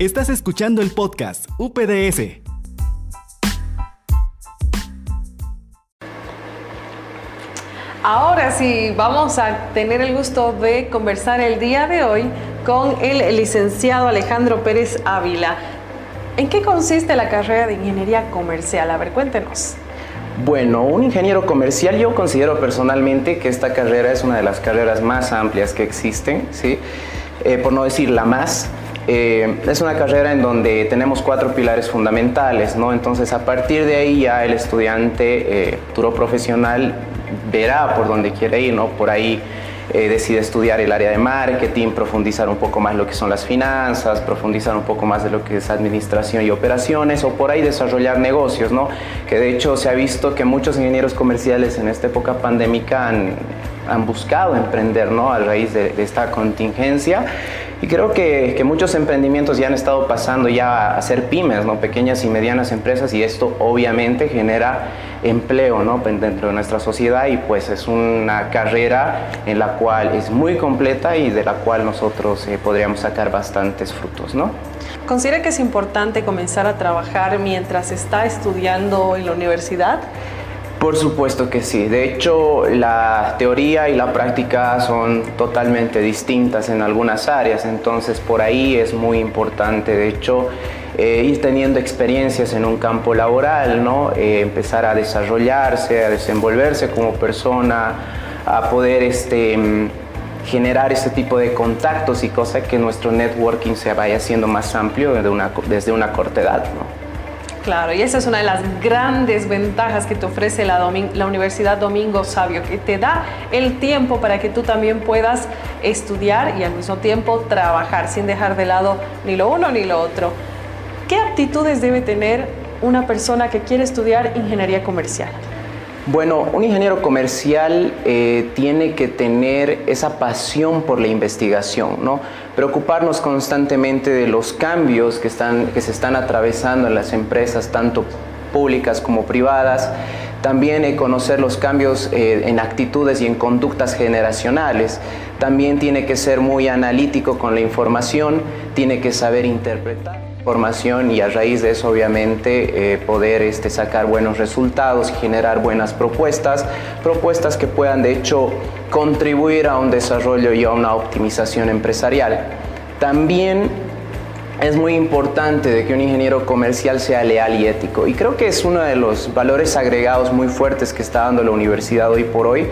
Estás escuchando el podcast UPDS. Ahora sí, vamos a tener el gusto de conversar el día de hoy con el licenciado Alejandro Pérez Ávila. ¿En qué consiste la carrera de ingeniería comercial? A ver, cuéntenos. Bueno, un ingeniero comercial yo considero personalmente que esta carrera es una de las carreras más amplias que existen, ¿sí? Eh, por no decir la más. Eh, es una carrera en donde tenemos cuatro pilares fundamentales, ¿no? Entonces a partir de ahí ya el estudiante eh, futuro profesional verá por dónde quiere ir, ¿no? Por ahí eh, decide estudiar el área de marketing, profundizar un poco más lo que son las finanzas, profundizar un poco más de lo que es administración y operaciones o por ahí desarrollar negocios, ¿no? Que de hecho se ha visto que muchos ingenieros comerciales en esta época pandémica han, han buscado emprender, ¿no? A raíz de, de esta contingencia y creo que, que, muchos emprendimientos ya han estado pasando ya a ser pymes, ¿no? pequeñas y medianas empresas, y esto obviamente genera empleo ¿no? dentro de nuestra sociedad y pues es una carrera en la cual es muy completa y de la cual nosotros eh, podríamos sacar bastantes frutos. ¿no? ¿Considera que es importante comenzar a trabajar mientras está estudiando en la universidad? Por supuesto que sí. De hecho, la teoría y la práctica son totalmente distintas en algunas áreas, entonces por ahí es muy importante, de hecho, eh, ir teniendo experiencias en un campo laboral, ¿no? Eh, empezar a desarrollarse, a desenvolverse como persona, a poder este, generar ese tipo de contactos y cosas que nuestro networking se vaya haciendo más amplio desde una, desde una corta edad. ¿no? Claro, y esa es una de las grandes ventajas que te ofrece la, la, Universidad Domingo Sabio, que te da el tiempo para que tú también puedas estudiar y al mismo tiempo trabajar sin dejar de lado ni lo uno ni lo otro. ¿Qué aptitudes debe tener una persona que quiere estudiar ingeniería comercial? Bueno, un ingeniero comercial eh, tiene que tener esa pasión por la investigación, ¿no? preocuparnos constantemente de los cambios que, están, que se están atravesando en las empresas, tanto públicas como privadas, también eh, conocer los cambios eh, en actitudes y en conductas generacionales, también tiene que ser muy analítico con la información, tiene que saber interpretar formación y a raíz de eso obviamente eh, poder este, sacar buenos resultados y generar buenas propuestas, propuestas que puedan de hecho contribuir a un desarrollo y a una optimización empresarial. También es muy importante de que un ingeniero comercial sea leal y ético y creo que es uno de los valores agregados muy fuertes que está dando la universidad hoy por hoy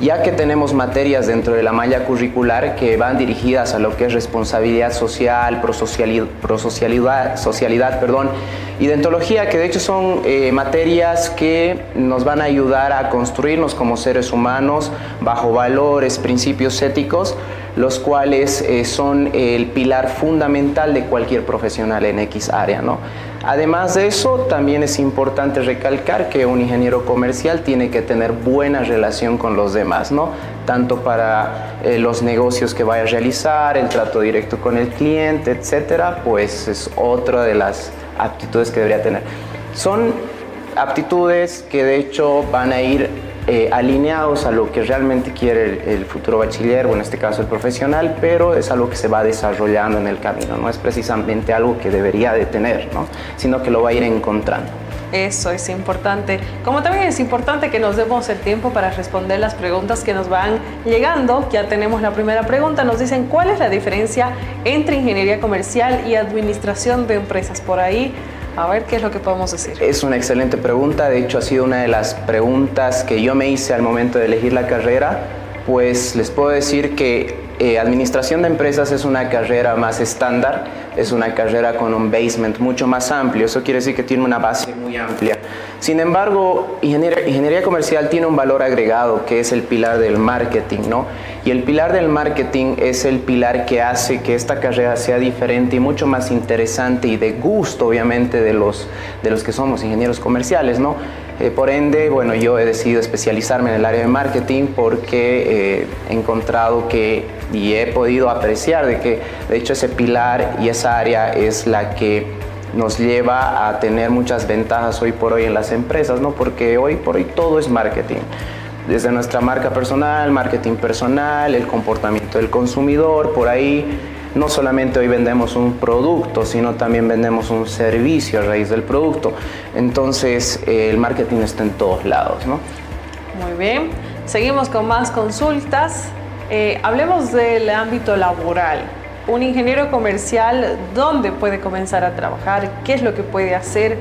ya que tenemos materias dentro de la malla curricular que van dirigidas a lo que es responsabilidad social, prosocialidad, prosocialidad socialidad, perdón, y dentología, que de hecho son eh, materias que nos van a ayudar a construirnos como seres humanos bajo valores, principios éticos, los cuales eh, son el pilar fundamental de cualquier profesional en X área. ¿no? Además de eso, también es importante recalcar que un ingeniero comercial tiene que tener buena relación con los demás, ¿no? tanto para eh, los negocios que vaya a realizar, el trato directo con el cliente, etcétera, pues es otra de las aptitudes que debería tener. Son aptitudes que de hecho van a ir eh, alineados a lo que realmente quiere el, futuro bachiller o en este caso el profesional, pero es algo que se va desarrollando en el camino, no es precisamente algo que debería de tener, ¿no? sino que lo va a ir encontrando. Eso es importante. Como también es importante que nos demos el tiempo para responder las preguntas que nos van llegando. Ya tenemos la primera pregunta. Nos dicen cuál es la diferencia entre ingeniería comercial y administración de empresas. Por ahí a ver qué es lo que podemos decir. Es una excelente pregunta, de hecho ha sido una de las preguntas que yo me hice al momento de elegir la carrera, pues les puedo decir que eh, administración de empresas es una carrera más estándar, es una carrera con un basement mucho más amplio, eso quiere decir que tiene una base muy amplia. Sin embargo, ingeniería, comercial tiene un valor agregado que es el pilar del marketing, ¿no? Y el pilar del marketing es el pilar que hace que esta carrera sea diferente y mucho más interesante y de gusto, obviamente, de los, de los que somos ingenieros comerciales, ¿no? Eh, por ende, bueno, yo he decidido especializarme en el área de marketing porque eh, he encontrado que y he podido apreciar de que de hecho ese pilar y esa área es la que nos lleva a tener muchas ventajas hoy por hoy en las empresas, ¿no? Porque hoy por hoy todo es marketing. Desde nuestra marca personal, marketing personal, el comportamiento del consumidor, por ahí no solamente hoy vendemos un producto, sino también vendemos un servicio a raíz del producto. Entonces el marketing está en todos lados. ¿no? Muy bien, seguimos con más consultas. Eh, hablemos del ámbito laboral. Un ingeniero comercial, ¿dónde puede comenzar a trabajar? ¿Qué es lo que puede hacer?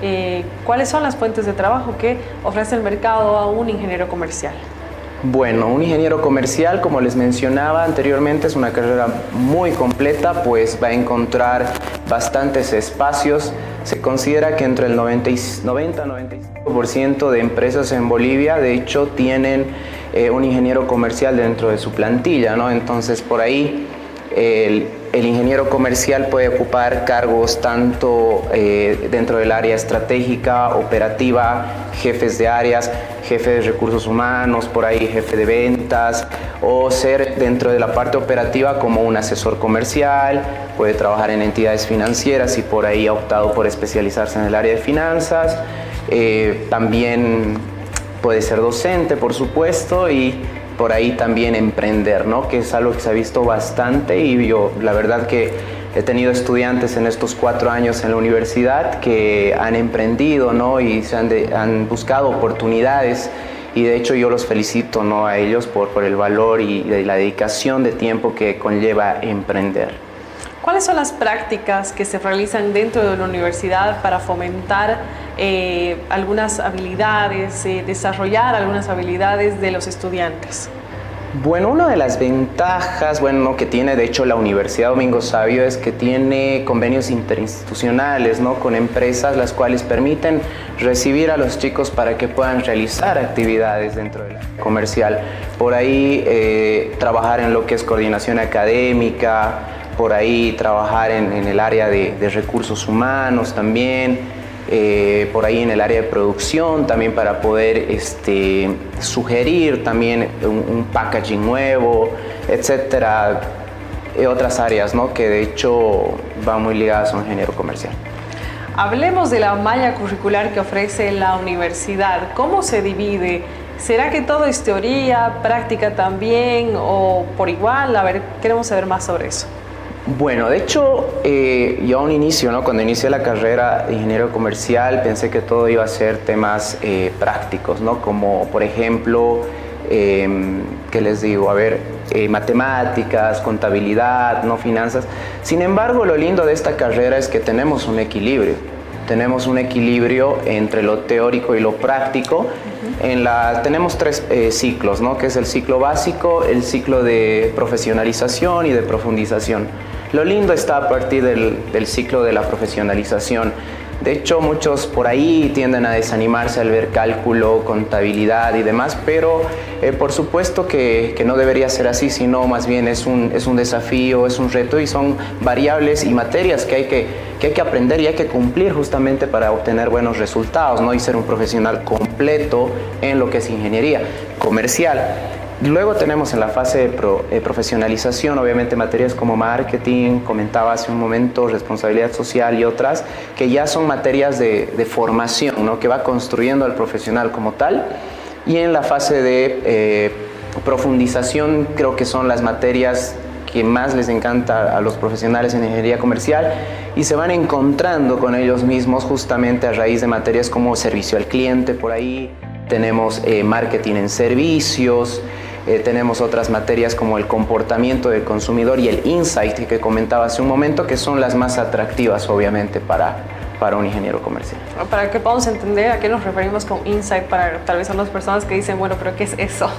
Eh, ¿Cuáles son las fuentes de trabajo que ofrece el mercado a un ingeniero comercial? Bueno, un ingeniero comercial, como les mencionaba anteriormente, es una carrera muy completa, pues va a encontrar bastantes espacios. Se considera que entre el 90-95% de empresas en Bolivia, de hecho, tienen eh, un ingeniero comercial dentro de su plantilla, ¿no? Entonces, por ahí el, ingeniero comercial puede ocupar cargos tanto eh, dentro del área estratégica, operativa, jefes de áreas, jefe de recursos humanos, por ahí jefe de ventas, o ser dentro de la parte operativa como un asesor comercial, puede trabajar en entidades financieras y por ahí ha optado por especializarse en el área de finanzas. Eh, también puede ser docente, por supuesto, y por ahí también emprender, ¿no? que es algo que se ha visto bastante y yo la verdad que he tenido estudiantes en estos cuatro años en la universidad que han emprendido ¿no? y se han, han buscado oportunidades y de hecho yo los felicito ¿no? a ellos por, por el valor y la dedicación de tiempo que conlleva emprender. ¿Cuáles son las prácticas que se realizan dentro de la universidad para fomentar eh, algunas habilidades, eh, desarrollar algunas habilidades de los estudiantes? Bueno, una de las ventajas bueno, que tiene de hecho la Universidad Domingo Sabio es que tiene convenios interinstitucionales ¿no? con empresas las cuales permiten recibir a los chicos para que puedan realizar actividades dentro de la comercial. Por ahí eh, trabajar en lo que es coordinación académica, por ahí trabajar en, el área de recursos humanos también. Eh, por ahí en el área de producción también para poder este, sugerir también un, packaging nuevo, etcétera, y otras áreas ¿no? que de hecho van muy ligadas a un ingeniero comercial. Hablemos de la malla curricular que ofrece la universidad. ¿Cómo se divide? ¿Será que todo es teoría, práctica también o por igual? A ver, queremos saber más sobre eso. Bueno, de hecho, eh, yo a un inicio, ¿no? cuando inicié la carrera de ingeniero comercial, pensé que todo iba a ser temas eh, prácticos, ¿no? como por ejemplo, em, ¿qué les digo? A ver, eh, matemáticas, contabilidad, no finanzas. Sin embargo, lo lindo de esta carrera es que tenemos un equilibrio. Tenemos un equilibrio entre lo teórico y lo práctico. En la, tenemos tres ciclos, ¿no? que es el ciclo básico, el ciclo de profesionalización y de profundización. Lo lindo está a partir del, ciclo de la profesionalización. De hecho, muchos por ahí tienden a desanimarse al ver cálculo, contabilidad y demás, pero eh, por supuesto que, no debería ser así, sino más bien es un, es un desafío, es un reto y son variables y materias que hay que, que hay que aprender y hay que cumplir justamente para obtener buenos resultados ¿no? y ser un profesional completo en lo que es ingeniería comercial. Luego tenemos en la fase de eh, profesionalización, obviamente materias como marketing, comentaba hace un momento, responsabilidad social y otras, que ya son materias de, formación, ¿no? que va construyendo al profesional como tal. Y en la fase de eh, profundización creo que son las materias que más les encanta a los profesionales en ingeniería comercial y se van encontrando con ellos mismos justamente a raíz de materias como servicio al cliente, por ahí tenemos eh, marketing en servicios, eh, tenemos otras materias como el comportamiento del consumidor y el insight que comentaba hace un momento, que son las más atractivas obviamente para, para un ingeniero comercial. Para que podamos entender a qué nos referimos con insight, para tal vez a las personas que dicen, bueno, pero ¿qué es eso?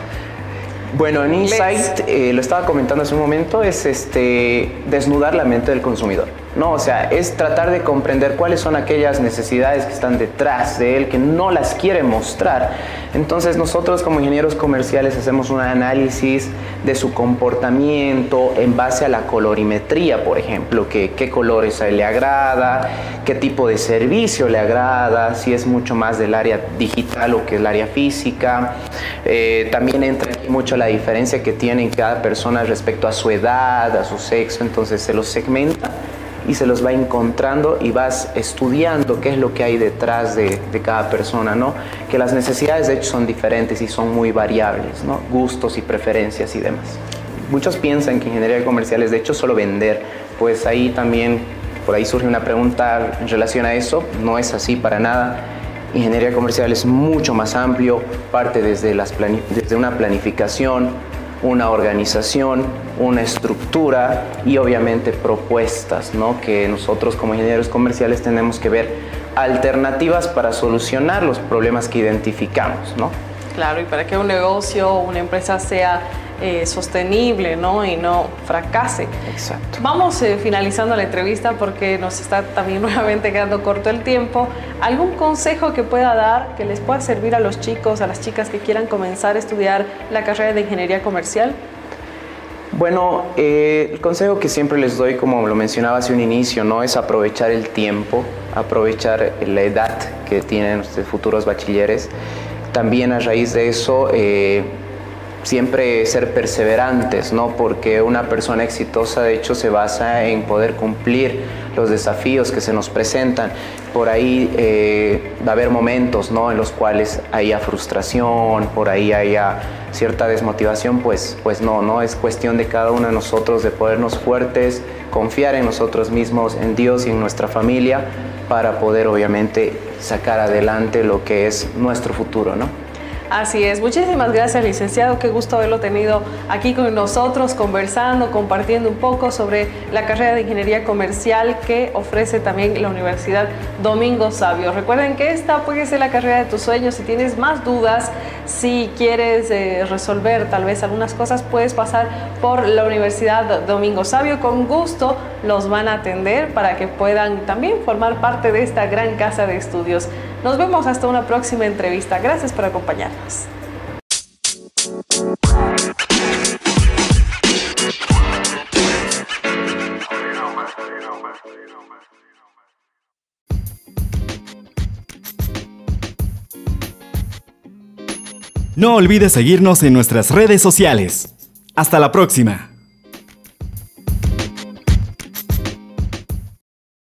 Bueno, en Insight, eh, lo estaba comentando hace un momento, es este, desnudar la mente del consumidor. ¿No? O sea, es tratar de comprender cuáles son aquellas necesidades que están detrás de él, que no las quiere mostrar. Entonces nosotros como ingenieros comerciales hacemos un análisis de su comportamiento en base a la colorimetría, por ejemplo, que, qué colores a él le agrada, qué tipo de servicio le agrada, si es mucho más del área digital o que el área física. Eh, también entra mucho la diferencia que tiene cada persona respecto a su edad, a su sexo, entonces se los segmenta y se los va encontrando y vas estudiando qué es lo que hay detrás de, cada persona, ¿no? Que las necesidades de hecho son diferentes y son muy variables, ¿no? Gustos y preferencias y demás. muchos piensan que ingeniería comercial es de hecho solo vender, pues ahí también, por ahí surge una pregunta en relación a eso, no es así para nada. Ingeniería comercial es mucho más amplio, parte desde, las desde una planificación, una organización, una estructura y obviamente propuestas, ¿no? que nosotros como ingenieros comerciales tenemos que ver alternativas para solucionar los problemas que identificamos. ¿no? Claro, y para que un negocio una empresa sea eh, sostenible ¿no? y no fracase. Exacto. Vamos eh, finalizando la entrevista porque nos está también nuevamente quedando corto el tiempo. ¿Algún consejo que pueda dar que les pueda servir a los chicos, a las chicas que quieran comenzar a estudiar la carrera de ingeniería comercial? Bueno, eh, el consejo que siempre les doy, como lo mencionaba hace un inicio, ¿no? es aprovechar el tiempo, aprovechar la edad que tienen ustedes futuros bachilleres. También a raíz de eso, siempre ser perseverantes, ¿no? Porque una persona exitosa de hecho se basa en poder cumplir los desafíos que se nos presentan. Por ahí eh, va a haber momentos, ¿no? En los cuales haya frustración, por ahí haya cierta desmotivación, pues, pues no, no es cuestión de cada uno de nosotros de podernos fuertes, confiar en nosotros mismos, en Dios y en nuestra familia para poder obviamente sacar adelante lo que es nuestro futuro, ¿no? Así es, muchísimas gracias licenciado, qué gusto haberlo tenido aquí con nosotros, conversando, compartiendo un poco sobre la carrera de Ingeniería Comercial que ofrece también la Universidad Domingo Sabio. Recuerden que esta puede ser la carrera de tus sueños, si tienes más dudas, si quieres eh, resolver tal vez algunas cosas, puedes pasar por la Universidad Domingo Sabio, con gusto los van a atender para que puedan también formar parte de esta gran casa de estudios. Nos vemos hasta una próxima entrevista. Gracias por acompañarnos. No olvides seguirnos en nuestras redes sociales. Hasta la próxima.